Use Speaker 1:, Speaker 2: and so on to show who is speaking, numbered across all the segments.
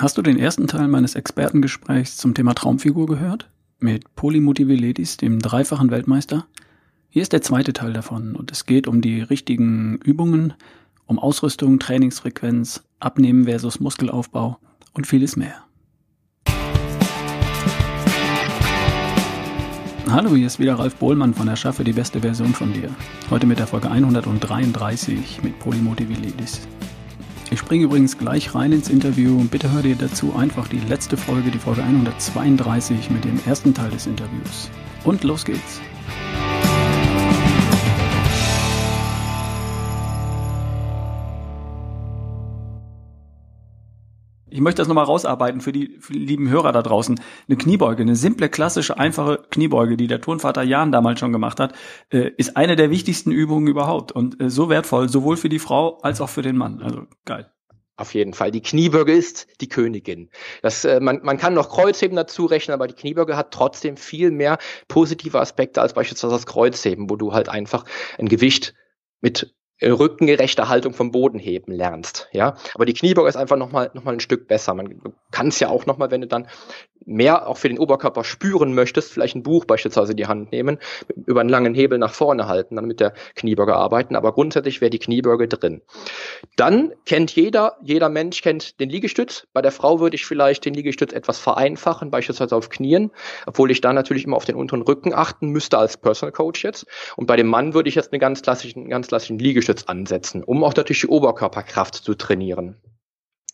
Speaker 1: Hast du den ersten Teil meines Expertengesprächs zum Thema Traumfigur gehört? Mit Polymotiviledis, dem dreifachen Weltmeister? Hier ist der zweite Teil davon und es geht um die richtigen Übungen, um Ausrüstung, Trainingsfrequenz, Abnehmen versus Muskelaufbau und vieles mehr. Hallo, hier ist wieder Ralf Bohlmann von Erschaffe die beste Version von dir. Heute mit der Folge 133 mit Polymotiviledis. Ich springe übrigens gleich rein ins Interview und bitte hör dir dazu einfach die letzte Folge, die Folge 132 mit dem ersten Teil des Interviews. Und los geht's. Ich möchte das nochmal rausarbeiten für die, für die lieben Hörer da draußen. Eine Kniebeuge, eine simple, klassische, einfache Kniebeuge, die der Turnvater Jan damals schon gemacht hat, äh, ist eine der wichtigsten Übungen überhaupt und äh, so wertvoll, sowohl für die Frau als auch für den Mann. Also geil.
Speaker 2: Auf jeden Fall. Die Kniebeuge ist die Königin. Das, äh, man, man kann noch Kreuzheben dazu rechnen, aber die Kniebeuge hat trotzdem viel mehr positive Aspekte als beispielsweise das Kreuzheben, wo du halt einfach ein Gewicht mit rückengerechte Haltung vom Boden heben lernst, ja. Aber die Kniebeuge ist einfach nochmal noch mal ein Stück besser. Man kann es ja auch nochmal, wenn du dann mehr auch für den Oberkörper spüren möchtest, vielleicht ein Buch beispielsweise in die Hand nehmen, über einen langen Hebel nach vorne halten, dann mit der Kniebeuge arbeiten. Aber grundsätzlich wäre die Kniebeuge drin. Dann kennt jeder, jeder Mensch kennt den Liegestütz. Bei der Frau würde ich vielleicht den Liegestütz etwas vereinfachen, beispielsweise auf Knien, obwohl ich da natürlich immer auf den unteren Rücken achten müsste als Personal Coach jetzt. Und bei dem Mann würde ich jetzt einen ganz klassischen, ganz klassischen Liegestütz Liegestütz ansetzen, um auch natürlich die Oberkörperkraft zu trainieren.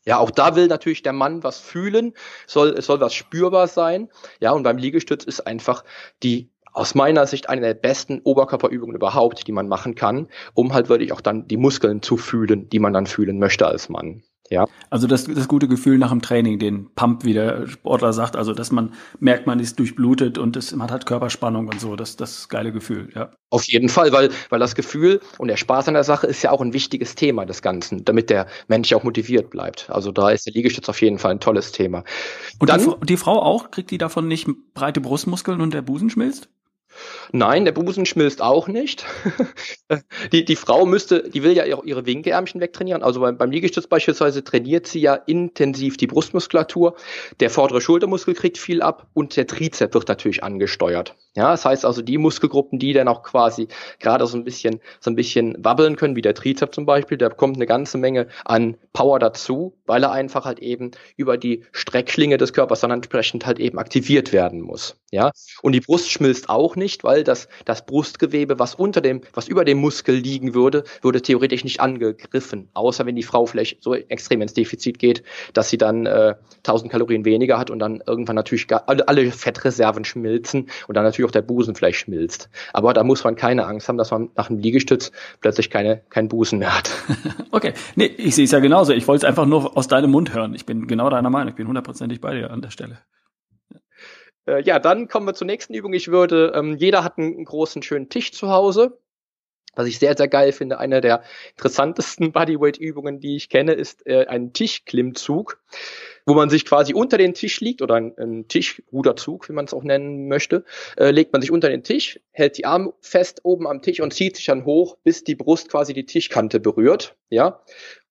Speaker 2: Ja, auch da will natürlich der Mann was fühlen, soll, es soll was spürbar sein. Ja, und beim Liegestütz ist einfach die aus meiner Sicht eine der besten Oberkörperübungen überhaupt, die man machen kann, um halt wirklich auch dann die Muskeln zu fühlen, die man dann fühlen möchte als Mann. Ja.
Speaker 1: Also das, das gute Gefühl nach dem Training, den Pump, wie der Sportler sagt, also dass man merkt, man ist durchblutet und es, man hat Körperspannung und so, das, das geile Gefühl, ja.
Speaker 2: Auf jeden Fall, weil, weil das Gefühl und der Spaß an der Sache ist ja auch ein wichtiges Thema des Ganzen, damit der Mensch auch motiviert bleibt. Also da ist der Liegestütz auf jeden Fall ein tolles Thema.
Speaker 1: Und Dann, die, die Frau auch, kriegt die davon nicht breite Brustmuskeln und der Busen schmilzt?
Speaker 2: Nein, der Busen schmilzt auch nicht. die, die Frau müsste, die will ja auch ihre Winkeärmchen wegtrainieren. Also beim, beim Liegestütz beispielsweise trainiert sie ja intensiv die Brustmuskulatur. Der vordere Schultermuskel kriegt viel ab und der Trizep wird natürlich angesteuert. Ja, das heißt also die Muskelgruppen, die dann auch quasi gerade so ein bisschen, so ein bisschen wabbeln können, wie der Trizep zum Beispiel, da kommt eine ganze Menge an Power dazu, weil er einfach halt eben über die Streckschlinge des Körpers dann entsprechend halt eben aktiviert werden muss. Ja, und die Brust schmilzt auch nicht, weil das, das Brustgewebe, was unter dem, was über dem Muskel liegen würde, würde theoretisch nicht angegriffen. Außer wenn die Frau vielleicht so extrem ins Defizit geht, dass sie dann äh, 1000 Kalorien weniger hat und dann irgendwann natürlich gar, alle, alle Fettreserven schmilzen und dann natürlich auch der Busen vielleicht schmilzt. Aber da muss man keine Angst haben, dass man nach einem Liegestütz plötzlich keine, keinen Busen mehr hat.
Speaker 1: okay, nee, ich sehe es ja genauso. Ich wollte es einfach nur aus deinem Mund hören. Ich bin genau deiner Meinung. Ich bin hundertprozentig bei dir an der Stelle.
Speaker 2: Äh, ja, dann kommen wir zur nächsten Übung. Ich würde, ähm, jeder hat einen, großen, schönen Tisch zu Hause. Was ich sehr, sehr geil finde, eine der interessantesten Bodyweight-Übungen, die ich kenne, ist äh, ein Tischklimmzug, wo man sich quasi unter den Tisch liegt oder ein, ein Tischruderzug, wie man es auch nennen möchte, äh, legt man sich unter den Tisch, hält die Arme fest oben am Tisch und zieht sich dann hoch, bis die Brust quasi die Tischkante berührt, ja,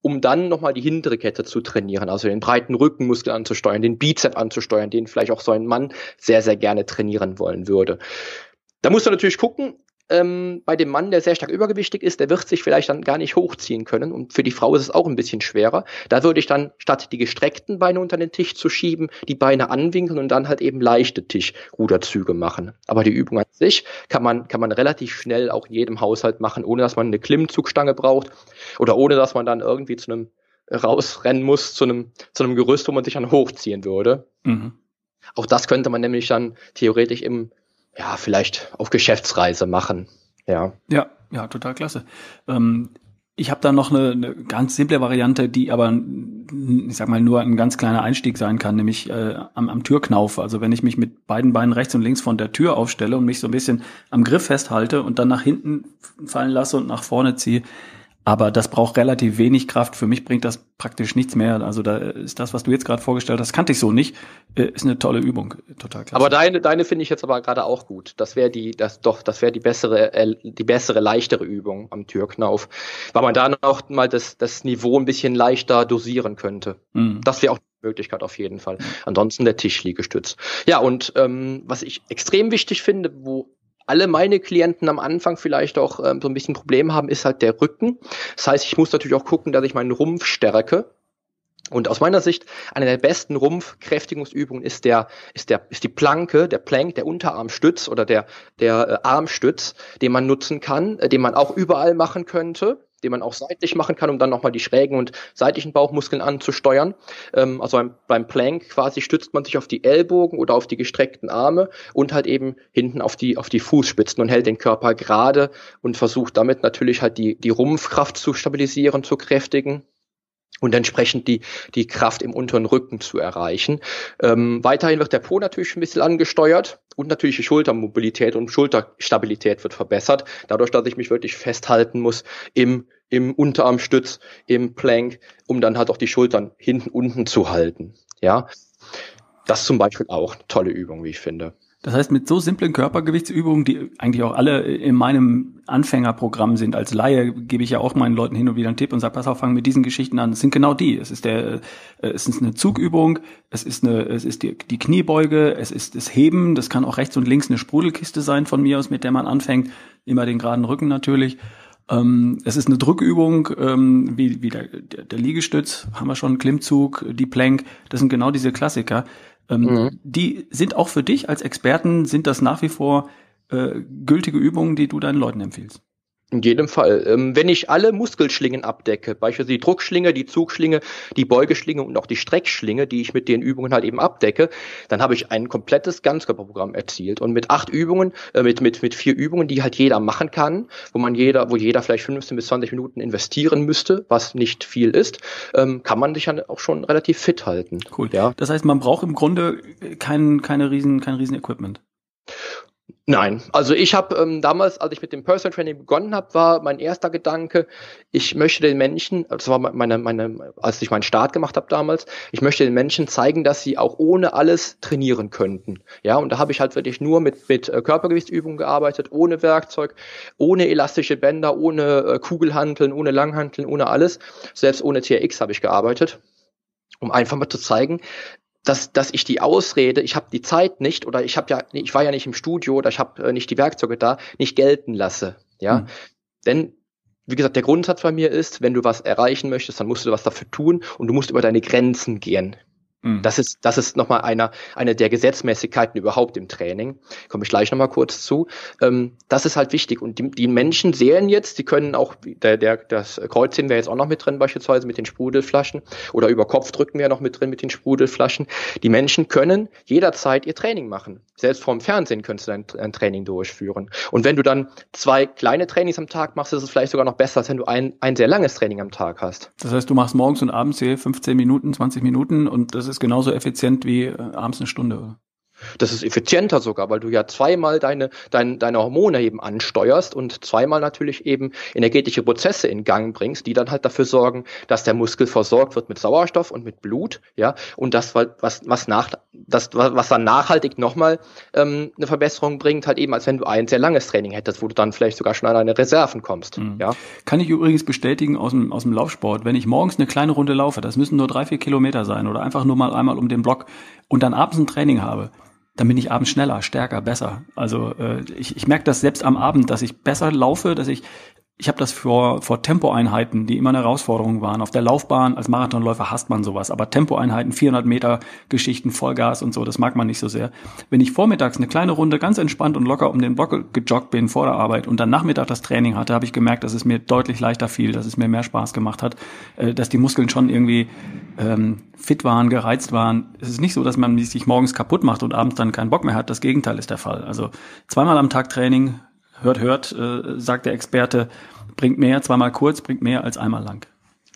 Speaker 2: um dann nochmal die hintere Kette zu trainieren, also den breiten Rückenmuskel anzusteuern, den Bizep anzusteuern, den vielleicht auch so ein Mann sehr, sehr gerne trainieren wollen würde. Da muss man natürlich gucken, ähm, bei dem Mann, der sehr stark übergewichtig ist, der wird sich vielleicht dann gar nicht hochziehen können. Und für die Frau ist es auch ein bisschen schwerer. Da würde ich dann statt die gestreckten Beine unter den Tisch zu schieben, die Beine anwinkeln und dann halt eben leichte Tischruderzüge machen. Aber die Übung an sich kann man, kann man relativ schnell auch in jedem Haushalt machen, ohne dass man eine Klimmzugstange braucht oder ohne dass man dann irgendwie zu einem rausrennen muss, zu einem, zu einem Gerüst, wo man sich dann hochziehen würde. Mhm. Auch das könnte man nämlich dann theoretisch im ja, vielleicht auf Geschäftsreise machen. Ja.
Speaker 1: Ja, ja, total klasse. Ähm, ich habe da noch eine, eine ganz simple Variante, die aber, ich sag mal, nur ein ganz kleiner Einstieg sein kann, nämlich äh, am, am Türknauf. Also wenn ich mich mit beiden Beinen rechts und links von der Tür aufstelle und mich so ein bisschen am Griff festhalte und dann nach hinten fallen lasse und nach vorne ziehe, aber das braucht relativ wenig Kraft. Für mich bringt das praktisch nichts mehr. Also da ist das, was du jetzt gerade vorgestellt hast, kannte ich so nicht. Äh, ist eine tolle Übung, total klasse.
Speaker 2: Aber deine, deine finde ich jetzt aber gerade auch gut. Das wäre die, das doch, das wäre die bessere, äh, die bessere, leichtere Übung am Türknauf, weil man da noch mal das, das Niveau ein bisschen leichter dosieren könnte. Mhm. Das wäre auch Möglichkeit auf jeden Fall. Ansonsten der Tischliegestütz. Ja, und ähm, was ich extrem wichtig finde, wo alle meine Klienten am Anfang vielleicht auch ähm, so ein bisschen Probleme haben, ist halt der Rücken. Das heißt, ich muss natürlich auch gucken, dass ich meinen Rumpf stärke. Und aus meiner Sicht eine der besten Rumpfkräftigungsübungen ist der ist der ist die Planke, der Plank, der Unterarmstütz oder der der äh, Armstütz, den man nutzen kann, äh, den man auch überall machen könnte den man auch seitlich machen kann, um dann nochmal die schrägen und seitlichen Bauchmuskeln anzusteuern. Ähm, also beim, beim Plank quasi stützt man sich auf die Ellbogen oder auf die gestreckten Arme und halt eben hinten auf die, auf die Fußspitzen und hält den Körper gerade und versucht damit natürlich halt die, die Rumpfkraft zu stabilisieren, zu kräftigen und entsprechend die, die Kraft im unteren Rücken zu erreichen. Ähm, weiterhin wird der Po natürlich ein bisschen angesteuert und natürlich die Schultermobilität und Schulterstabilität wird verbessert, dadurch, dass ich mich wirklich festhalten muss im, im Unterarmstütz, im Plank, um dann halt auch die Schultern hinten unten zu halten. Ja, das zum Beispiel auch eine tolle Übung, wie ich finde.
Speaker 1: Das heißt, mit so simplen Körpergewichtsübungen, die eigentlich auch alle in meinem Anfängerprogramm sind, als Laie gebe ich ja auch meinen Leuten hin und wieder einen Tipp und sage, pass auf, fang mit diesen Geschichten an. Es sind genau die. Es ist der, äh, es ist eine Zugübung, es ist eine, es ist die, die Kniebeuge, es ist das Heben, das kann auch rechts und links eine Sprudelkiste sein von mir aus, mit der man anfängt. Immer den geraden Rücken natürlich. Ähm, es ist eine Drückübung, ähm, wie, wie der, der, der Liegestütz, haben wir schon, Klimmzug, die Plank, das sind genau diese Klassiker. Ähm, mhm. Die sind auch für dich als Experten, sind das nach wie vor äh, gültige Übungen, die du deinen Leuten empfiehlst?
Speaker 2: In jedem Fall. Ähm, wenn ich alle Muskelschlingen abdecke, beispielsweise die Druckschlinge, die Zugschlinge, die Beugeschlinge und auch die Streckschlinge, die ich mit den Übungen halt eben abdecke, dann habe ich ein komplettes Ganzkörperprogramm erzielt. Und mit acht Übungen, äh, mit, mit, mit vier Übungen, die halt jeder machen kann, wo man jeder, wo jeder vielleicht 15 bis 20 Minuten investieren müsste, was nicht viel ist, ähm, kann man sich dann auch schon relativ fit halten.
Speaker 1: Cool. Ja. Das heißt, man braucht im Grunde kein, keine riesen, kein riesen Equipment.
Speaker 2: Nein, also ich habe ähm, damals, als ich mit dem Personal Training begonnen habe, war mein erster Gedanke, ich möchte den Menschen, das war meine, meine, als ich meinen Start gemacht habe damals, ich möchte den Menschen zeigen, dass sie auch ohne alles trainieren könnten. Ja, und da habe ich halt wirklich nur mit mit äh, Körpergewichtsübungen gearbeitet, ohne Werkzeug, ohne elastische Bänder, ohne äh, Kugelhanteln, ohne Langhanteln, ohne alles, selbst ohne TRX habe ich gearbeitet um einfach mal zu zeigen, dass, dass ich die Ausrede, ich habe die Zeit nicht oder ich habe ja, ich war ja nicht im Studio oder ich habe äh, nicht die Werkzeuge da, nicht gelten lasse. Ja, mhm. denn wie gesagt, der Grundsatz bei mir ist, wenn du was erreichen möchtest, dann musst du was dafür tun und du musst über deine Grenzen gehen. Mhm. Das ist, das ist nochmal einer, eine der Gesetzmäßigkeiten überhaupt im Training. Komme ich gleich nochmal kurz zu. Ähm, das ist halt wichtig. Und die, die Menschen sehen jetzt, die können auch, der, der, das Kreuzchen wäre jetzt auch noch mit drin, beispielsweise mit den Sprudelflaschen. Oder über Kopf drücken wir noch mit drin mit den Sprudelflaschen. Die Menschen können jederzeit ihr Training machen. Selbst vorm Fernsehen könntest du dein, dein Training durchführen. Und wenn du dann zwei kleine Trainings am Tag machst, ist es vielleicht sogar noch besser, als wenn du ein, ein sehr langes Training am Tag hast.
Speaker 1: Das heißt, du machst morgens und abends hier 15 Minuten, 20 Minuten und das ist ist genauso effizient wie äh, abends eine Stunde.
Speaker 2: Das ist effizienter sogar, weil du ja zweimal deine, deine, deine Hormone eben ansteuerst und zweimal natürlich eben energetische Prozesse in Gang bringst, die dann halt dafür sorgen, dass der Muskel versorgt wird mit Sauerstoff und mit Blut, ja, und das, was, was nach, das, was dann nachhaltig nochmal ähm, eine Verbesserung bringt, halt eben, als wenn du ein sehr langes Training hättest, wo du dann vielleicht sogar schon an deine Reserven kommst, mhm. ja.
Speaker 1: Kann ich übrigens bestätigen aus dem, aus dem Laufsport, wenn ich morgens eine kleine Runde laufe, das müssen nur drei, vier Kilometer sein oder einfach nur mal einmal um den Block und dann abends ein Training habe, dann bin ich abends schneller, stärker, besser. Also äh, ich, ich merke das selbst am Abend, dass ich besser laufe, dass ich ich habe das vor, vor Tempoeinheiten, die immer eine Herausforderung waren. Auf der Laufbahn als Marathonläufer hasst man sowas, aber Tempoeinheiten, 400 Meter Geschichten, Vollgas und so, das mag man nicht so sehr. Wenn ich vormittags eine kleine Runde ganz entspannt und locker um den Block gejoggt bin vor der Arbeit und dann Nachmittag das Training hatte, habe ich gemerkt, dass es mir deutlich leichter fiel, dass es mir mehr Spaß gemacht hat, äh, dass die Muskeln schon irgendwie ähm, fit waren, gereizt waren. Es ist nicht so, dass man sich morgens kaputt macht und abends dann keinen Bock mehr hat. Das Gegenteil ist der Fall. Also zweimal am Tag Training, hört, hört, äh, sagt der Experte, bringt mehr, zweimal kurz, bringt mehr als einmal lang.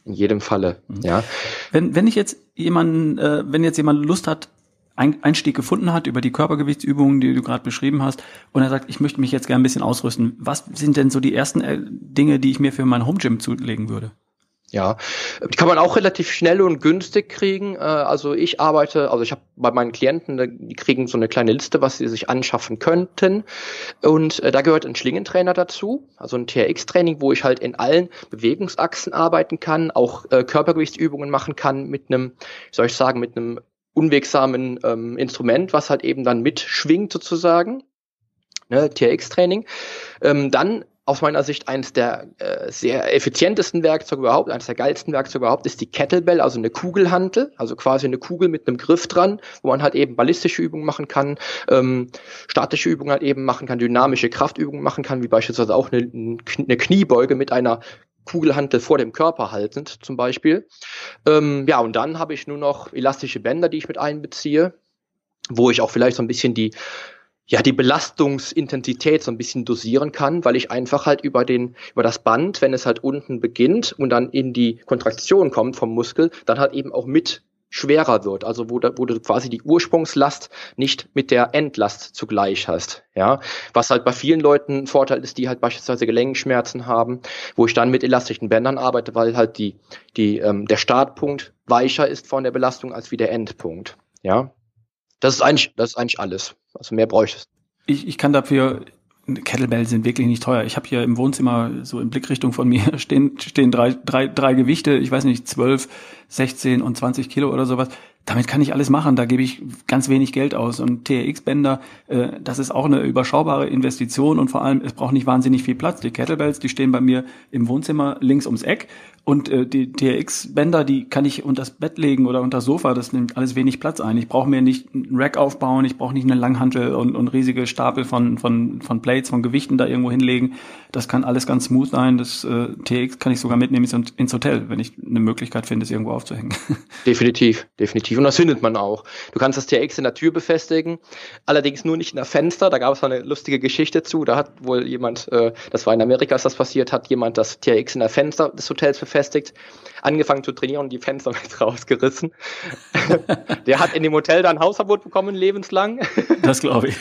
Speaker 2: In jedem Falle, mhm. ja.
Speaker 1: Wenn, wenn ich jetzt jemanden, äh, wenn jetzt jemand Lust hat, Einstieg gefunden hat über die Körpergewichtsübungen, die du gerade beschrieben hast, und er sagt, ich möchte mich jetzt gerne ein bisschen ausrüsten. Was sind denn so die ersten äh, Dinge, die ich mir für mein Home Gym zulegen würde?
Speaker 2: Ja, die kann man auch relativ schnell und günstig kriegen. Äh, also ich arbeite, also ich habe bei meinen Klienten, die kriegen so eine kleine Liste, was sie sich anschaffen könnten. Und äh, da gehört ein Schlingentrainer dazu, also ein TRX-Training, wo ich halt in allen Bewegungsachsen arbeiten kann, auch äh, Körpergewichtsübungen machen kann mit einem, wie soll ich sagen, mit einem unwegsamen ähm, Instrument, was halt eben dann mitschwingt sozusagen. Ne, TRX-Training. Ähm, dann aus meiner Sicht eines der äh, sehr effizientesten Werkzeuge überhaupt, eines der geilsten Werkzeuge überhaupt, ist die Kettlebell, also eine Kugelhantel, also quasi eine Kugel mit einem Griff dran, wo man halt eben ballistische Übungen machen kann, ähm, statische Übungen halt eben machen kann, dynamische Kraftübungen machen kann, wie beispielsweise auch eine, eine Kniebeuge mit einer Kugelhantel vor dem Körper haltend zum Beispiel. Ähm, ja, und dann habe ich nur noch elastische Bänder, die ich mit einbeziehe, wo ich auch vielleicht so ein bisschen die ja, die Belastungsintensität so ein bisschen dosieren kann, weil ich einfach halt über den, über das Band, wenn es halt unten beginnt und dann in die Kontraktion kommt vom Muskel, dann halt eben auch mit schwerer wird, also wo, wo du quasi die Ursprungslast nicht mit der Endlast zugleich hast, ja, was halt bei vielen Leuten ein Vorteil ist, die halt beispielsweise Gelenkschmerzen haben, wo ich dann mit elastischen Bändern arbeite, weil halt die, die, ähm, der Startpunkt weicher ist von der Belastung als wie der Endpunkt, ja. Das ist eigentlich, das ist eigentlich alles. Also mehr bräuchte
Speaker 1: ich. Ich kann dafür Kettlebells sind wirklich nicht teuer. Ich habe hier im Wohnzimmer so in Blickrichtung von mir stehen, stehen drei, drei, drei Gewichte, ich weiß nicht, zwölf, 16 und 20 Kilo oder sowas damit kann ich alles machen. Da gebe ich ganz wenig Geld aus. Und TRX-Bänder, äh, das ist auch eine überschaubare Investition und vor allem, es braucht nicht wahnsinnig viel Platz. Die Kettlebells, die stehen bei mir im Wohnzimmer links ums Eck. Und äh, die TRX-Bänder, die kann ich unter das Bett legen oder unter das Sofa. Das nimmt alles wenig Platz ein. Ich brauche mir nicht einen Rack aufbauen, ich brauche nicht eine Langhantel und, und riesige Stapel von, von, von Plates, von Gewichten da irgendwo hinlegen. Das kann alles ganz smooth sein. Das äh, TRX kann ich sogar mitnehmen ins Hotel, wenn ich eine Möglichkeit finde, es irgendwo aufzuhängen.
Speaker 2: Definitiv, definitiv und das findet man auch. Du kannst das TX in der Tür befestigen, allerdings nur nicht in der Fenster. Da gab es eine lustige Geschichte zu. Da hat wohl jemand, äh, das war in Amerika, ist das passiert, hat jemand das TX in der Fenster des Hotels befestigt, angefangen zu trainieren und die Fenster mit rausgerissen. Der hat in dem Hotel dann Hausverbot bekommen, lebenslang.
Speaker 1: Das glaube ich.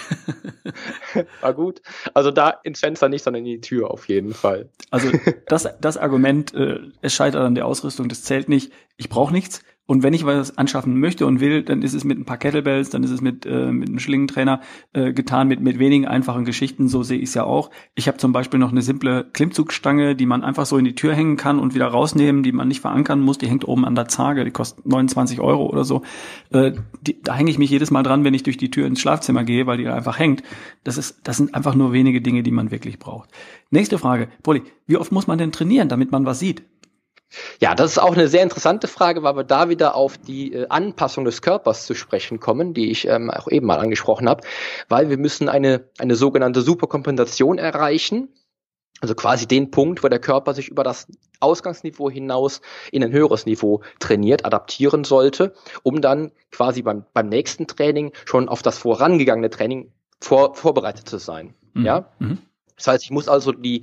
Speaker 2: War gut. Also da ins Fenster nicht, sondern in die Tür auf jeden Fall.
Speaker 1: Also das, das Argument, äh, es scheitert an der Ausrüstung, das zählt nicht. Ich brauche nichts. Und wenn ich was anschaffen möchte und will, dann ist es mit ein paar Kettlebells, dann ist es mit, äh, mit einem Schlingentrainer äh, getan, mit, mit wenigen einfachen Geschichten, so sehe ich es ja auch. Ich habe zum Beispiel noch eine simple Klimmzugstange, die man einfach so in die Tür hängen kann und wieder rausnehmen, die man nicht verankern muss, die hängt oben an der Zarge, die kostet 29 Euro oder so. Äh, die, da hänge ich mich jedes Mal dran, wenn ich durch die Tür ins Schlafzimmer gehe, weil die einfach hängt. Das, ist, das sind einfach nur wenige Dinge, die man wirklich braucht. Nächste Frage, Polly, wie oft muss man denn trainieren, damit man was sieht?
Speaker 2: Ja, das ist auch eine sehr interessante Frage, weil wir da wieder auf die äh, Anpassung des Körpers zu sprechen kommen, die ich ähm, auch eben mal angesprochen habe, weil wir müssen eine, eine sogenannte Superkompensation erreichen. Also quasi den Punkt, wo der Körper sich über das Ausgangsniveau hinaus in ein höheres Niveau trainiert, adaptieren sollte, um dann quasi beim, beim nächsten Training schon auf das vorangegangene Training vor, vorbereitet zu sein. Mhm. Ja. Mhm. Das heißt, ich muss also die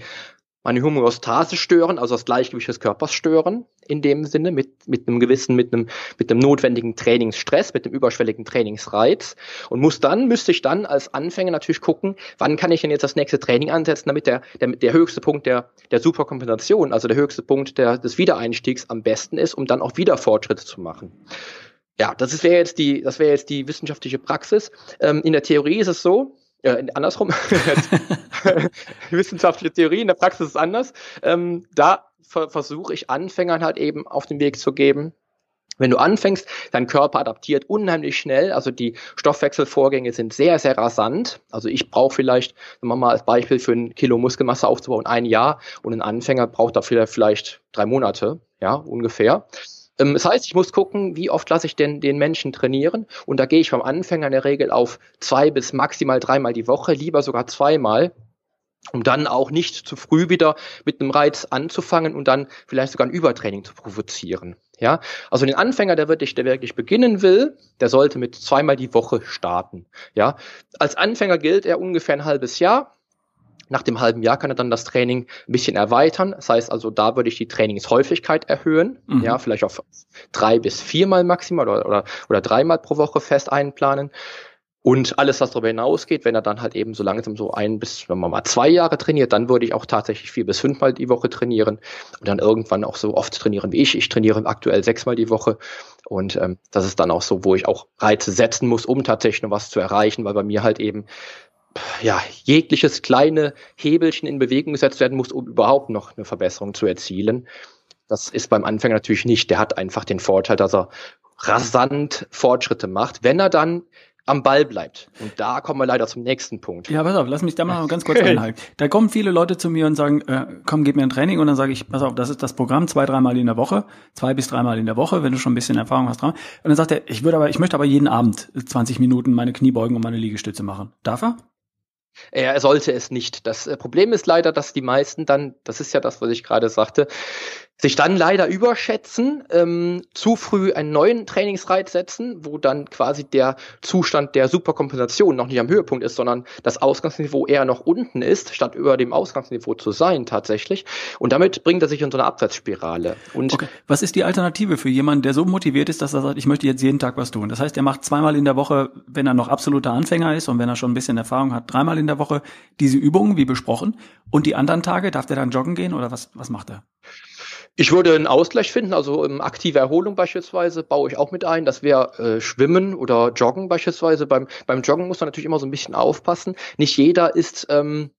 Speaker 2: meine Homöostase stören, also das Gleichgewicht des Körpers stören, in dem Sinne, mit, mit einem gewissen, mit einem, mit einem notwendigen Trainingsstress, mit dem überschwelligen Trainingsreiz. Und muss dann, müsste ich dann als Anfänger natürlich gucken, wann kann ich denn jetzt das nächste Training ansetzen, damit der, der, der höchste Punkt der, der Superkompensation, also der höchste Punkt der, des Wiedereinstiegs am besten ist, um dann auch wieder Fortschritte zu machen. Ja, das wäre jetzt die, das wäre jetzt die wissenschaftliche Praxis. Ähm, in der Theorie ist es so, äh, andersrum, wissenschaftliche Theorie, in der Praxis ist es anders. Ähm, da ver versuche ich Anfängern halt eben auf den Weg zu geben, wenn du anfängst, dein Körper adaptiert unheimlich schnell. Also die Stoffwechselvorgänge sind sehr, sehr rasant. Also ich brauche vielleicht, sagen wir mal als Beispiel für ein Kilo Muskelmasse aufzubauen, ein Jahr und ein Anfänger braucht dafür vielleicht drei Monate, ja, ungefähr. Ähm, das heißt, ich muss gucken, wie oft lasse ich denn den Menschen trainieren. Und da gehe ich vom Anfänger in der Regel auf zwei bis maximal dreimal die Woche, lieber sogar zweimal, um dann auch nicht zu früh wieder mit einem Reiz anzufangen und dann vielleicht sogar ein Übertraining zu provozieren. Ja, also den Anfänger, der wirklich, der wirklich beginnen will, der sollte mit zweimal die Woche starten. Ja, als Anfänger gilt er ungefähr ein halbes Jahr. Nach dem halben Jahr kann er dann das Training ein bisschen erweitern. Das heißt also, da würde ich die Trainingshäufigkeit erhöhen. Mhm. Ja, vielleicht auf drei bis viermal maximal oder, oder, oder dreimal pro Woche fest einplanen. Und alles, was darüber hinausgeht, wenn er dann halt eben so langsam so ein bis, wenn man mal zwei Jahre trainiert, dann würde ich auch tatsächlich vier bis fünfmal die Woche trainieren und dann irgendwann auch so oft trainieren wie ich. Ich trainiere aktuell sechsmal die Woche und ähm, das ist dann auch so, wo ich auch Reize setzen muss, um tatsächlich noch was zu erreichen, weil bei mir halt eben ja, jegliches kleine Hebelchen in Bewegung gesetzt werden muss, um überhaupt noch eine Verbesserung zu erzielen. Das ist beim Anfänger natürlich nicht. Der hat einfach den Vorteil, dass er rasant Fortschritte macht, wenn er dann am Ball bleibt. Und da kommen wir leider zum nächsten Punkt.
Speaker 1: Ja, pass auf, lass mich da mal ganz kurz einhalten. Da kommen viele Leute zu mir und sagen, äh, komm, gib mir ein Training und dann sage ich, pass auf, das ist das Programm, zwei, dreimal in der Woche, zwei bis dreimal in der Woche, wenn du schon ein bisschen Erfahrung hast. Und dann sagt er, ich würde aber, ich möchte aber jeden Abend 20 Minuten meine Kniebeugen und meine Liegestütze machen. Darf er?
Speaker 2: Er sollte es nicht. Das äh, Problem ist leider, dass die meisten dann, das ist ja das, was ich gerade sagte, sich dann leider überschätzen, ähm, zu früh einen neuen Trainingsreiz setzen, wo dann quasi der Zustand der Superkompensation noch nicht am Höhepunkt ist, sondern das Ausgangsniveau eher noch unten ist, statt über dem Ausgangsniveau zu sein tatsächlich. Und damit bringt er sich in so eine Abwärtsspirale. Und
Speaker 1: okay. Was ist die Alternative für jemanden, der so motiviert ist, dass er sagt, ich möchte jetzt jeden Tag was tun? Das heißt, er macht zweimal in der Woche, wenn er noch absoluter Anfänger ist und wenn er schon ein bisschen Erfahrung hat, dreimal in der Woche diese Übungen, wie besprochen. Und die anderen Tage, darf der dann joggen gehen oder was, was macht er?
Speaker 2: Ich würde einen Ausgleich finden, also ähm, aktive Erholung beispielsweise baue ich auch mit ein. Das wäre äh, Schwimmen oder Joggen beispielsweise. Beim, beim Joggen muss man natürlich immer so ein bisschen aufpassen. Nicht jeder ist ähm,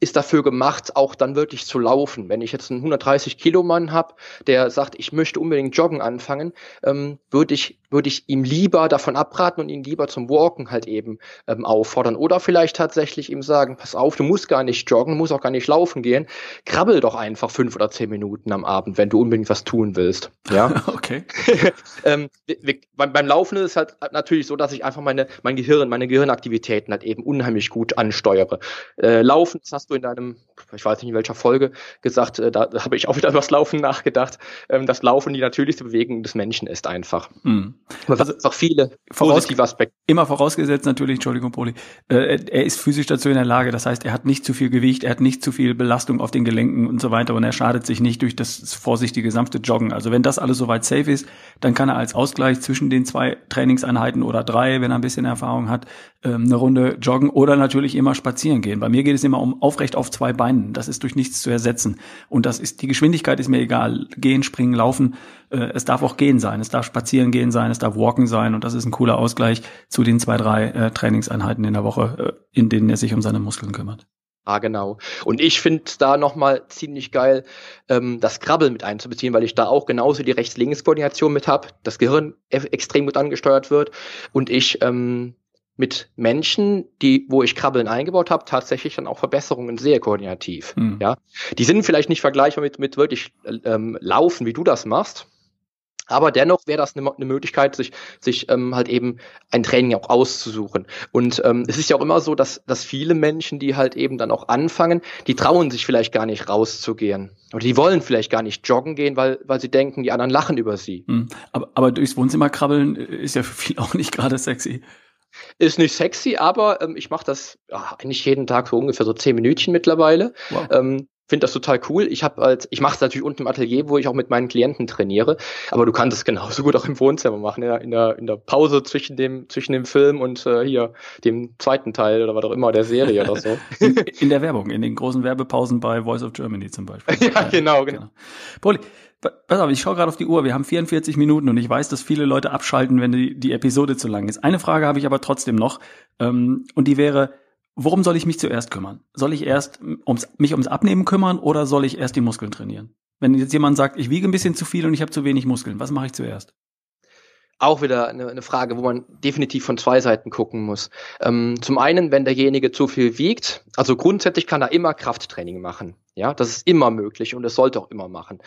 Speaker 2: ist dafür gemacht, auch dann wirklich zu laufen. Wenn ich jetzt einen 130 Kilo Mann habe, der sagt, ich möchte unbedingt joggen anfangen, ähm, würde ich würde ich ihm lieber davon abraten und ihn lieber zum Walken halt eben ähm, auffordern oder vielleicht tatsächlich ihm sagen, pass auf, du musst gar nicht joggen, musst auch gar nicht laufen gehen, krabbel doch einfach fünf oder zehn Minuten am Abend, wenn du unbedingt was tun willst. Ja,
Speaker 1: okay.
Speaker 2: ähm, beim, beim Laufen ist es halt natürlich so, dass ich einfach meine mein Gehirn, meine Gehirnaktivitäten halt eben unheimlich gut ansteuere. Äh, Laufen, das hast du in deinem, ich weiß nicht in welcher Folge gesagt, äh, da, da habe ich auch wieder über das Laufen nachgedacht, ähm, dass Laufen die natürlichste Bewegung des Menschen ist einfach. Mhm.
Speaker 1: Aber also, auch viele positive Aspekte. Immer vorausgesetzt natürlich, Entschuldigung, Poli, äh, er ist physisch dazu in der Lage, das heißt, er hat nicht zu viel Gewicht, er hat nicht zu viel Belastung auf den Gelenken und so weiter und er schadet sich nicht durch das vorsichtige, sanfte Joggen. Also wenn das alles soweit safe ist, dann kann er als Ausgleich zwischen den zwei Trainingseinheiten oder drei, wenn er ein bisschen Erfahrung hat, ähm, eine Runde joggen oder natürlich immer spazieren gehen. Bei mir geht es immer um aufrecht auf zwei Beinen. Das ist durch nichts zu ersetzen. Und das ist, die Geschwindigkeit ist mir egal. Gehen, springen, laufen. Äh, es darf auch gehen sein. Es darf spazieren gehen sein. Es darf walken sein. Und das ist ein cooler Ausgleich zu den zwei, drei äh, Trainingseinheiten in der Woche, äh, in denen er sich um seine Muskeln kümmert.
Speaker 2: Ah, genau. Und ich finde da nochmal ziemlich geil, ähm, das Krabbeln mit einzubeziehen, weil ich da auch genauso die Rechts-Links-Koordination mit habe, das Gehirn e extrem gut angesteuert wird und ich ähm, mit Menschen, die, wo ich Krabbeln eingebaut habe, tatsächlich dann auch Verbesserungen sehr koordinativ. Mhm. Ja, die sind vielleicht nicht vergleichbar mit, mit wirklich ähm, Laufen, wie du das machst. Aber dennoch wäre das eine, eine Möglichkeit, sich, sich ähm, halt eben ein Training auch auszusuchen. Und ähm, es ist ja auch immer so, dass, dass viele Menschen, die halt eben dann auch anfangen, die trauen sich vielleicht gar nicht rauszugehen. Oder die wollen vielleicht gar nicht joggen gehen, weil, weil sie denken, die anderen lachen über sie.
Speaker 1: Mhm. Aber, aber durchs Wohnzimmer krabbeln ist ja für viele auch nicht gerade sexy.
Speaker 2: Ist nicht sexy, aber ähm, ich mache das ja, eigentlich jeden Tag so ungefähr so zehn Minütchen mittlerweile. Wow. Ähm, finde das total cool. Ich habe als ich mache es natürlich unten im Atelier, wo ich auch mit meinen Klienten trainiere, aber du kannst es genauso gut auch im Wohnzimmer machen, ja, in der in der Pause zwischen dem zwischen dem Film und äh, hier dem zweiten Teil oder was auch immer der Serie oder so.
Speaker 1: In der Werbung, in den großen Werbepausen bei Voice of Germany zum Beispiel.
Speaker 2: ja, genau, genau. genau.
Speaker 1: Poli, pass auf, ich schaue gerade auf die Uhr. Wir haben 44 Minuten und ich weiß, dass viele Leute abschalten, wenn die, die Episode zu lang ist. Eine Frage habe ich aber trotzdem noch ähm, und die wäre worum soll ich mich zuerst kümmern? Soll ich erst ums, mich ums Abnehmen kümmern oder soll ich erst die Muskeln trainieren? Wenn jetzt jemand sagt, ich wiege ein bisschen zu viel und ich habe zu wenig Muskeln, was mache ich zuerst?
Speaker 2: Auch wieder eine, eine, Frage, wo man definitiv von zwei Seiten gucken muss. Ähm, zum einen, wenn derjenige zu viel wiegt, also grundsätzlich kann er immer Krafttraining machen. Ja, das ist immer möglich und es sollte auch immer machen.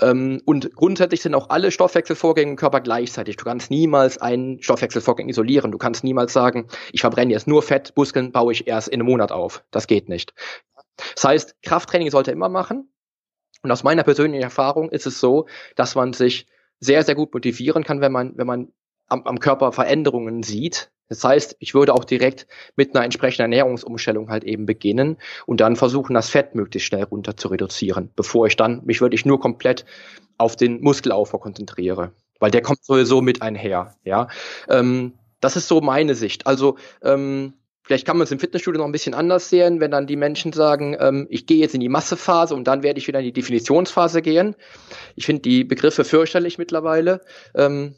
Speaker 2: Ähm, und grundsätzlich sind auch alle Stoffwechselvorgänge im Körper gleichzeitig. Du kannst niemals einen Stoffwechselvorgang isolieren. Du kannst niemals sagen, ich verbrenne jetzt nur Fett, Muskeln baue ich erst in einem Monat auf. Das geht nicht. Das heißt, Krafttraining sollte immer machen. Und aus meiner persönlichen Erfahrung ist es so, dass man sich sehr, sehr gut motivieren kann, wenn man, wenn man am, am Körper Veränderungen sieht, das heißt, ich würde auch direkt mit einer entsprechenden Ernährungsumstellung halt eben beginnen und dann versuchen, das Fett möglichst schnell runter zu reduzieren, bevor ich dann mich wirklich nur komplett auf den Muskelaufbau konzentriere. Weil der kommt sowieso mit einher, ja. Ähm, das ist so meine Sicht. Also ähm, Vielleicht kann man es im Fitnessstudio noch ein bisschen anders sehen, wenn dann die Menschen sagen, ähm, ich gehe jetzt in die Massephase und dann werde ich wieder in die Definitionsphase gehen. Ich finde die Begriffe fürchterlich mittlerweile. Ähm,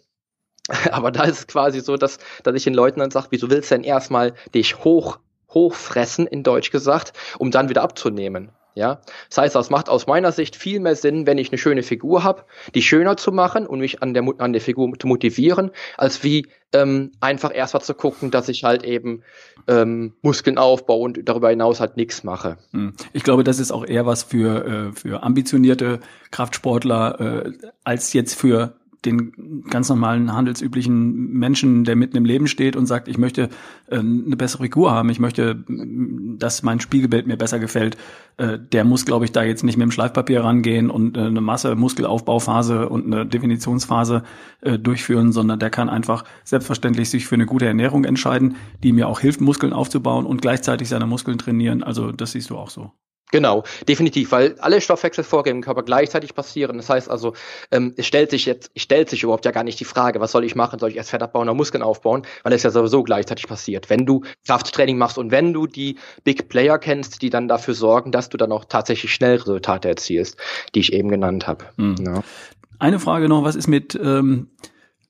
Speaker 2: aber da ist es quasi so, dass, dass ich den Leuten dann sage, wieso willst du denn erstmal dich hoch, hochfressen, in Deutsch gesagt, um dann wieder abzunehmen? Ja, das heißt, das macht aus meiner Sicht viel mehr Sinn, wenn ich eine schöne Figur habe, die schöner zu machen und mich an der, an der Figur zu motivieren, als wie ähm, einfach erstmal zu gucken, dass ich halt eben ähm, Muskeln aufbaue und darüber hinaus halt nichts mache. Hm.
Speaker 1: Ich glaube, das ist auch eher was für, äh, für ambitionierte Kraftsportler äh, als jetzt für den ganz normalen handelsüblichen Menschen, der mitten im Leben steht und sagt, ich möchte äh, eine bessere Figur haben, ich möchte, dass mein Spiegelbild mir besser gefällt, äh, der muss, glaube ich, da jetzt nicht mit dem Schleifpapier rangehen und äh, eine Masse Muskelaufbauphase und eine Definitionsphase äh, durchführen, sondern der kann einfach selbstverständlich sich für eine gute Ernährung entscheiden, die mir auch hilft, Muskeln aufzubauen und gleichzeitig seine Muskeln trainieren. Also das siehst du auch so.
Speaker 2: Genau, definitiv, weil alle Stoffwechselvorgänge im Körper gleichzeitig passieren. Das heißt also, ähm, es stellt sich jetzt, es stellt sich überhaupt ja gar nicht die Frage, was soll ich machen? Soll ich erst Fett abbauen oder Muskeln aufbauen? Weil es ja sowieso gleichzeitig passiert. Wenn du Krafttraining machst und wenn du die Big Player kennst, die dann dafür sorgen, dass du dann auch tatsächlich schnell Resultate erzielst, die ich eben genannt habe. Mhm.
Speaker 1: Ja. Eine Frage noch, was ist mit ähm,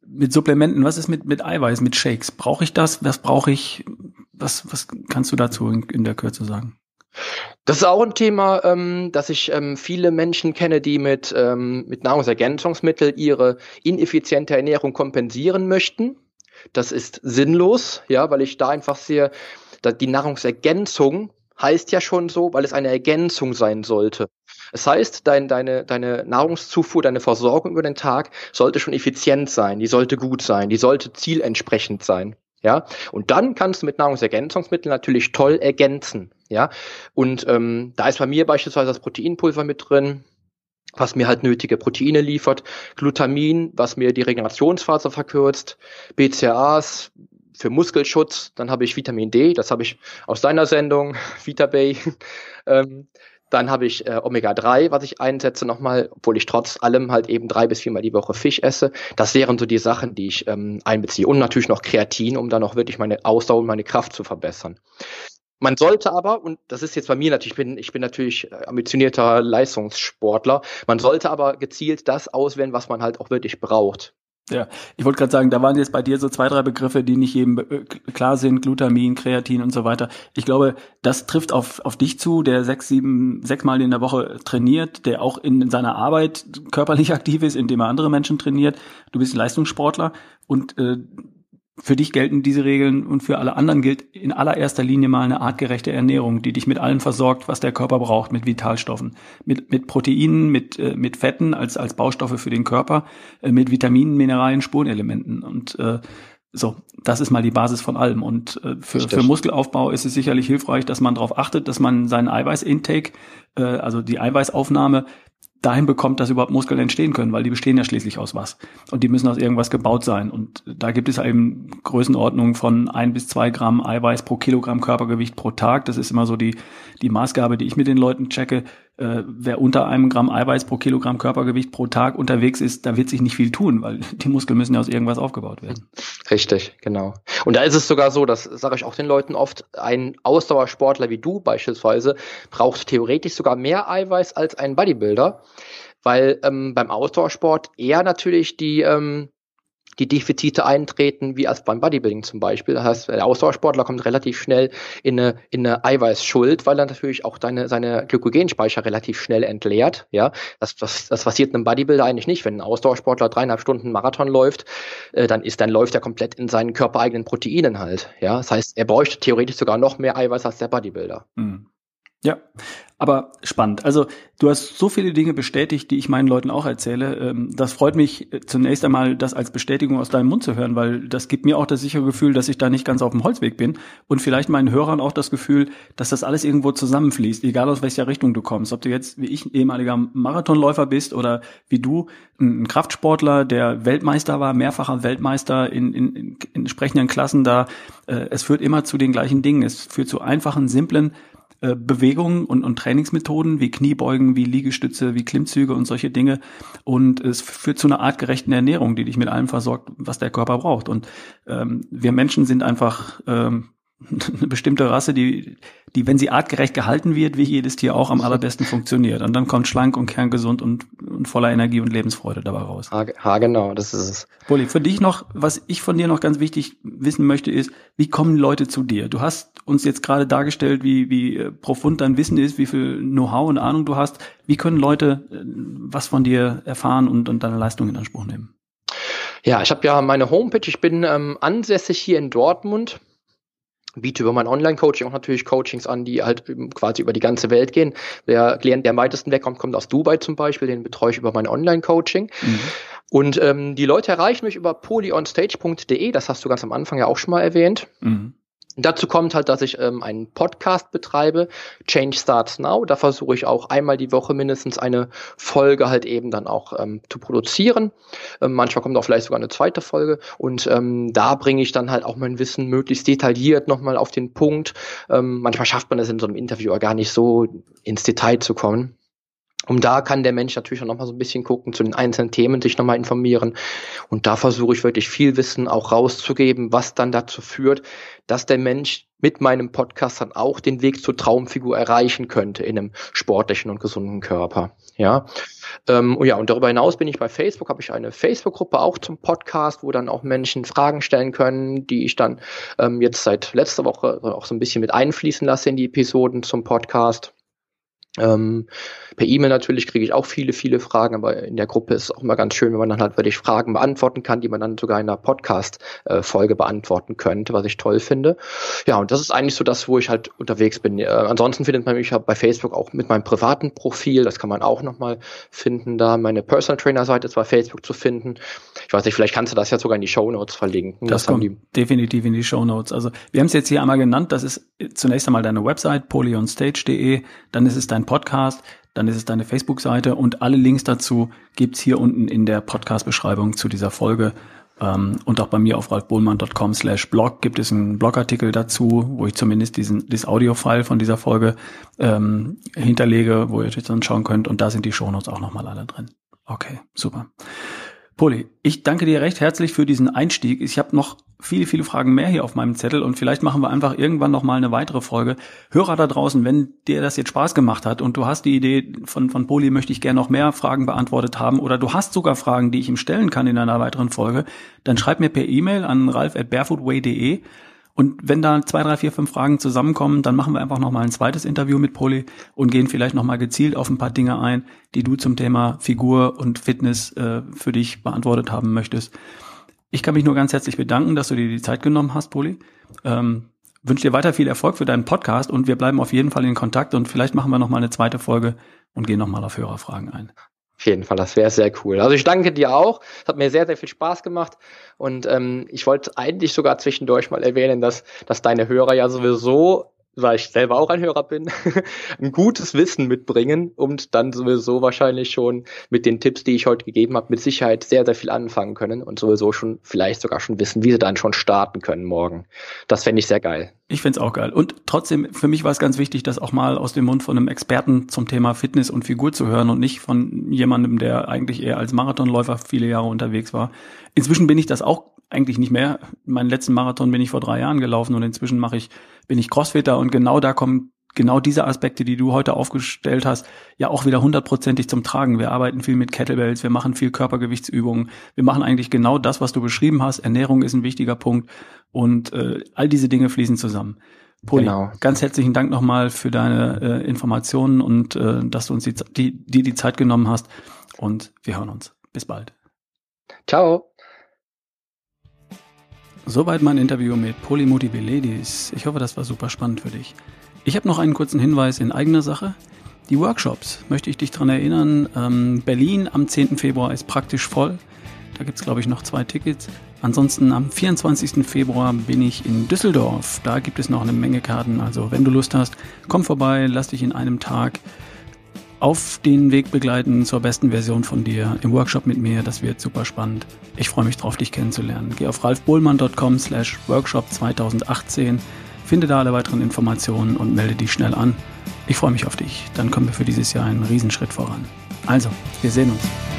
Speaker 1: mit Supplementen, was ist mit, mit Eiweiß, mit Shakes? Brauche ich das? Was brauche ich? Was, was kannst du dazu in, in der Kürze sagen?
Speaker 2: Das ist auch ein Thema, ähm, dass ich ähm, viele Menschen kenne, die mit, ähm, mit Nahrungsergänzungsmitteln ihre ineffiziente Ernährung kompensieren möchten. Das ist sinnlos, ja, weil ich da einfach sehe, dass die Nahrungsergänzung heißt ja schon so, weil es eine Ergänzung sein sollte. Es heißt, dein, deine, deine Nahrungszufuhr, deine Versorgung über den Tag sollte schon effizient sein, die sollte gut sein, die sollte zielensprechend sein. Ja, und dann kannst du mit Nahrungsergänzungsmitteln natürlich toll ergänzen. Ja, und ähm, da ist bei mir beispielsweise das Proteinpulver mit drin, was mir halt nötige Proteine liefert, Glutamin, was mir die Regenerationsphase verkürzt, BCAAs für Muskelschutz, dann habe ich Vitamin D, das habe ich aus deiner Sendung, VitaBay, ähm, dann habe ich äh, Omega-3, was ich einsetze nochmal, obwohl ich trotz allem halt eben drei bis viermal die Woche Fisch esse. Das wären so die Sachen, die ich ähm, einbeziehe. Und natürlich noch Kreatin, um dann auch wirklich meine Ausdauer und meine Kraft zu verbessern. Man sollte aber, und das ist jetzt bei mir natürlich, ich bin, ich bin natürlich äh, ambitionierter Leistungssportler, man sollte aber gezielt das auswählen, was man halt auch wirklich braucht.
Speaker 1: Ja, ich wollte gerade sagen, da waren jetzt bei dir so zwei, drei Begriffe, die nicht jedem äh, klar sind, Glutamin, Kreatin und so weiter. Ich glaube, das trifft auf, auf dich zu, der sechs, sieben, sechs Mal in der Woche trainiert, der auch in, in seiner Arbeit körperlich aktiv ist, indem er andere Menschen trainiert. Du bist ein Leistungssportler und äh, für dich gelten diese Regeln und für alle anderen gilt in allererster Linie mal eine artgerechte Ernährung, die dich mit allem versorgt, was der Körper braucht, mit Vitalstoffen, mit, mit Proteinen, mit, äh, mit Fetten als, als Baustoffe für den Körper, äh, mit Vitaminen, Mineralien, Spurenelementen. Und äh, so, das ist mal die Basis von allem. Und äh, für, für Muskelaufbau ist es sicherlich hilfreich, dass man darauf achtet, dass man seinen Eiweißintake, äh, also die Eiweißaufnahme, dahin bekommt, dass überhaupt Muskeln entstehen können, weil die bestehen ja schließlich aus was. Und die müssen aus irgendwas gebaut sein. Und da gibt es eben Größenordnungen von ein bis zwei Gramm Eiweiß pro Kilogramm Körpergewicht pro Tag. Das ist immer so die, die Maßgabe, die ich mit den Leuten checke äh, wer unter einem Gramm Eiweiß pro Kilogramm Körpergewicht pro Tag unterwegs ist, da wird sich nicht viel tun, weil die Muskeln müssen ja aus irgendwas aufgebaut werden.
Speaker 2: Richtig, genau. Und da ist es sogar so, das sage ich auch den Leuten oft, ein Ausdauersportler wie du beispielsweise braucht theoretisch sogar mehr Eiweiß als ein Bodybuilder, weil ähm, beim Ausdauersport eher natürlich die ähm, die Defizite eintreten, wie als beim Bodybuilding zum Beispiel. Das heißt, der Ausdauersportler kommt relativ schnell in eine, in eine Eiweißschuld, weil er natürlich auch deine, seine Glykogenspeicher relativ schnell entleert. Ja, das, das, das passiert einem Bodybuilder eigentlich nicht. Wenn ein Ausdauersportler dreieinhalb Stunden Marathon läuft, äh, dann ist, dann läuft er komplett in seinen körpereigenen Proteinen halt. Ja, das heißt, er bräuchte theoretisch sogar noch mehr Eiweiß als der Bodybuilder. Mhm.
Speaker 1: Ja, aber spannend. Also du hast so viele Dinge bestätigt, die ich meinen Leuten auch erzähle. Ähm, das freut mich äh, zunächst einmal, das als Bestätigung aus deinem Mund zu hören, weil das gibt mir auch das sichere Gefühl, dass ich da nicht ganz auf dem Holzweg bin und vielleicht meinen Hörern auch das Gefühl, dass das alles irgendwo zusammenfließt, egal aus welcher Richtung du kommst. Ob du jetzt wie ich ehemaliger Marathonläufer bist oder wie du ein Kraftsportler, der Weltmeister war, mehrfacher Weltmeister in, in, in entsprechenden Klassen da. Äh, es führt immer zu den gleichen Dingen. Es führt zu einfachen, simplen äh, Bewegungen und, und Trainingsmethoden wie Kniebeugen, wie Liegestütze, wie Klimmzüge und solche Dinge. Und es führt zu einer artgerechten Ernährung, die dich mit allem versorgt, was der Körper braucht. Und ähm, wir Menschen sind einfach ähm, eine bestimmte Rasse, die, die, wenn sie artgerecht gehalten wird, wie jedes Tier auch am allerbesten funktioniert. Und dann kommt schlank und kerngesund und, und voller Energie und Lebensfreude dabei raus.
Speaker 2: Ha, ha, genau, das ist es.
Speaker 1: Poli, für dich noch, was ich von dir noch ganz wichtig wissen möchte, ist, wie kommen Leute zu dir? Du hast uns jetzt gerade dargestellt, wie, wie äh, profund dein Wissen ist, wie viel Know-how und Ahnung du hast. Wie können Leute äh, was von dir erfahren und, und deine Leistung in Anspruch nehmen?
Speaker 2: Ja, ich habe ja meine Homepage, ich bin ähm, ansässig hier in Dortmund biete über mein Online-Coaching auch natürlich Coachings an, die halt quasi über die ganze Welt gehen. Der Klient, der am weitesten wegkommt, kommt aus Dubai zum Beispiel, den betreue ich über mein Online-Coaching. Mhm. Und ähm, die Leute erreichen mich über polyonstage.de, das hast du ganz am Anfang ja auch schon mal erwähnt. Mhm. Dazu kommt halt, dass ich ähm, einen Podcast betreibe, Change Starts Now. Da versuche ich auch einmal die Woche mindestens eine Folge halt eben dann auch ähm, zu produzieren. Ähm, manchmal kommt auch vielleicht sogar eine zweite Folge. Und ähm, da bringe ich dann halt auch mein Wissen möglichst detailliert nochmal auf den Punkt. Ähm, manchmal schafft man es in so einem Interview gar nicht so ins Detail zu kommen. Und da kann der Mensch natürlich auch nochmal so ein bisschen gucken, zu den einzelnen Themen sich nochmal informieren. Und da versuche ich wirklich viel Wissen auch rauszugeben, was dann dazu führt, dass der Mensch mit meinem Podcast dann auch den Weg zur Traumfigur erreichen könnte in einem sportlichen und gesunden Körper. Ja, ähm, ja und darüber hinaus bin ich bei Facebook, habe ich eine Facebook-Gruppe auch zum Podcast, wo dann auch Menschen Fragen stellen können, die ich dann ähm, jetzt seit letzter Woche auch so ein bisschen mit einfließen lasse in die Episoden zum Podcast. Ähm, per E-Mail natürlich kriege ich auch viele, viele Fragen, aber in der Gruppe ist es auch immer ganz schön, wenn man dann halt wirklich Fragen beantworten kann, die man dann sogar in einer Podcast-Folge beantworten könnte, was ich toll finde. Ja, und das ist eigentlich so das, wo ich halt unterwegs bin. Äh, ansonsten findet man mich bei Facebook auch mit meinem privaten Profil, das kann man auch nochmal finden da. Meine Personal Trainer-Seite ist bei Facebook zu finden. Ich weiß nicht, vielleicht kannst du das ja sogar in die Show Notes verlinken.
Speaker 1: Das, das kommt definitiv in die Show Notes. Also wir haben es jetzt hier einmal genannt, das ist zunächst einmal deine Website, polyonstage.de, dann ist es dein Podcast, dann ist es deine Facebook-Seite und alle Links dazu gibt's hier unten in der Podcast-Beschreibung zu dieser Folge. Ähm, und auch bei mir auf ralfbohlmann.com slash blog gibt es einen Blogartikel dazu, wo ich zumindest diesen, dieses Audio-File von dieser Folge ähm, hinterlege, wo ihr euch dann schauen könnt. Und da sind die Shownotes auch nochmal alle drin. Okay, super. Poli, ich danke dir recht herzlich für diesen Einstieg. Ich habe noch viele, viele Fragen mehr hier auf meinem Zettel und vielleicht machen wir einfach irgendwann noch mal eine weitere Folge. Hörer da draußen, wenn dir das jetzt Spaß gemacht hat und du hast die Idee von, von Poli, möchte ich gerne noch mehr Fragen beantwortet haben oder du hast sogar Fragen, die ich ihm stellen kann in einer weiteren Folge, dann schreib mir per E-Mail an ralf at barefootway.de und wenn da zwei, drei, vier, fünf Fragen zusammenkommen, dann machen wir einfach nochmal ein zweites Interview mit Poli und gehen vielleicht nochmal gezielt auf ein paar Dinge ein, die du zum Thema Figur und Fitness äh, für dich beantwortet haben möchtest. Ich kann mich nur ganz herzlich bedanken, dass du dir die Zeit genommen hast, Poli. Ähm, wünsche dir weiter viel Erfolg für deinen Podcast und wir bleiben auf jeden Fall in Kontakt und vielleicht machen wir nochmal eine zweite Folge und gehen nochmal auf Hörerfragen ein.
Speaker 2: Auf jeden Fall, das wäre sehr cool. Also ich danke dir auch. Es hat mir sehr, sehr viel Spaß gemacht. Und ähm, ich wollte eigentlich sogar zwischendurch mal erwähnen, dass, dass deine Hörer ja sowieso weil ich selber auch ein Hörer bin, ein gutes Wissen mitbringen und dann sowieso wahrscheinlich schon mit den Tipps, die ich heute gegeben habe, mit Sicherheit sehr, sehr viel anfangen können und sowieso schon vielleicht sogar schon wissen, wie sie dann schon starten können morgen. Das fände ich sehr geil.
Speaker 1: Ich fände es auch geil. Und trotzdem, für mich war es ganz wichtig, das auch mal aus dem Mund von einem Experten zum Thema Fitness und Figur zu hören und nicht von jemandem, der eigentlich eher als Marathonläufer viele Jahre unterwegs war. Inzwischen bin ich das auch eigentlich nicht mehr. Meinen letzten Marathon bin ich vor drei Jahren gelaufen und inzwischen mache ich, bin ich Crossfitter und genau da kommen genau diese Aspekte, die du heute aufgestellt hast, ja auch wieder hundertprozentig zum Tragen. Wir arbeiten viel mit Kettlebells, wir machen viel Körpergewichtsübungen, wir machen eigentlich genau das, was du beschrieben hast. Ernährung ist ein wichtiger Punkt und äh, all diese Dinge fließen zusammen. Poli, genau. ganz herzlichen Dank nochmal für deine äh, Informationen und äh, dass du uns die, die, die, die Zeit genommen hast und wir hören uns. Bis bald.
Speaker 2: Ciao.
Speaker 1: Soweit mein Interview mit Polymotive Ladies. Ich hoffe, das war super spannend für dich. Ich habe noch einen kurzen Hinweis in eigener Sache. Die Workshops, möchte ich dich dran erinnern. Ähm, Berlin am 10. Februar ist praktisch voll. Da gibt es, glaube ich, noch zwei Tickets. Ansonsten am 24. Februar bin ich in Düsseldorf. Da gibt es noch eine Menge Karten. Also wenn du Lust hast, komm vorbei, lass dich in einem Tag auf den Weg begleiten zur besten Version von dir im Workshop mit mir. Das wird super spannend. Ich freue mich drauf, dich kennenzulernen. Geh auf ralfbohlmann.com slash workshop 2018. Finde da alle weiteren Informationen und melde dich schnell an. Ich freue mich auf dich. Dann kommen wir für dieses Jahr einen Riesenschritt voran. Also, wir sehen uns.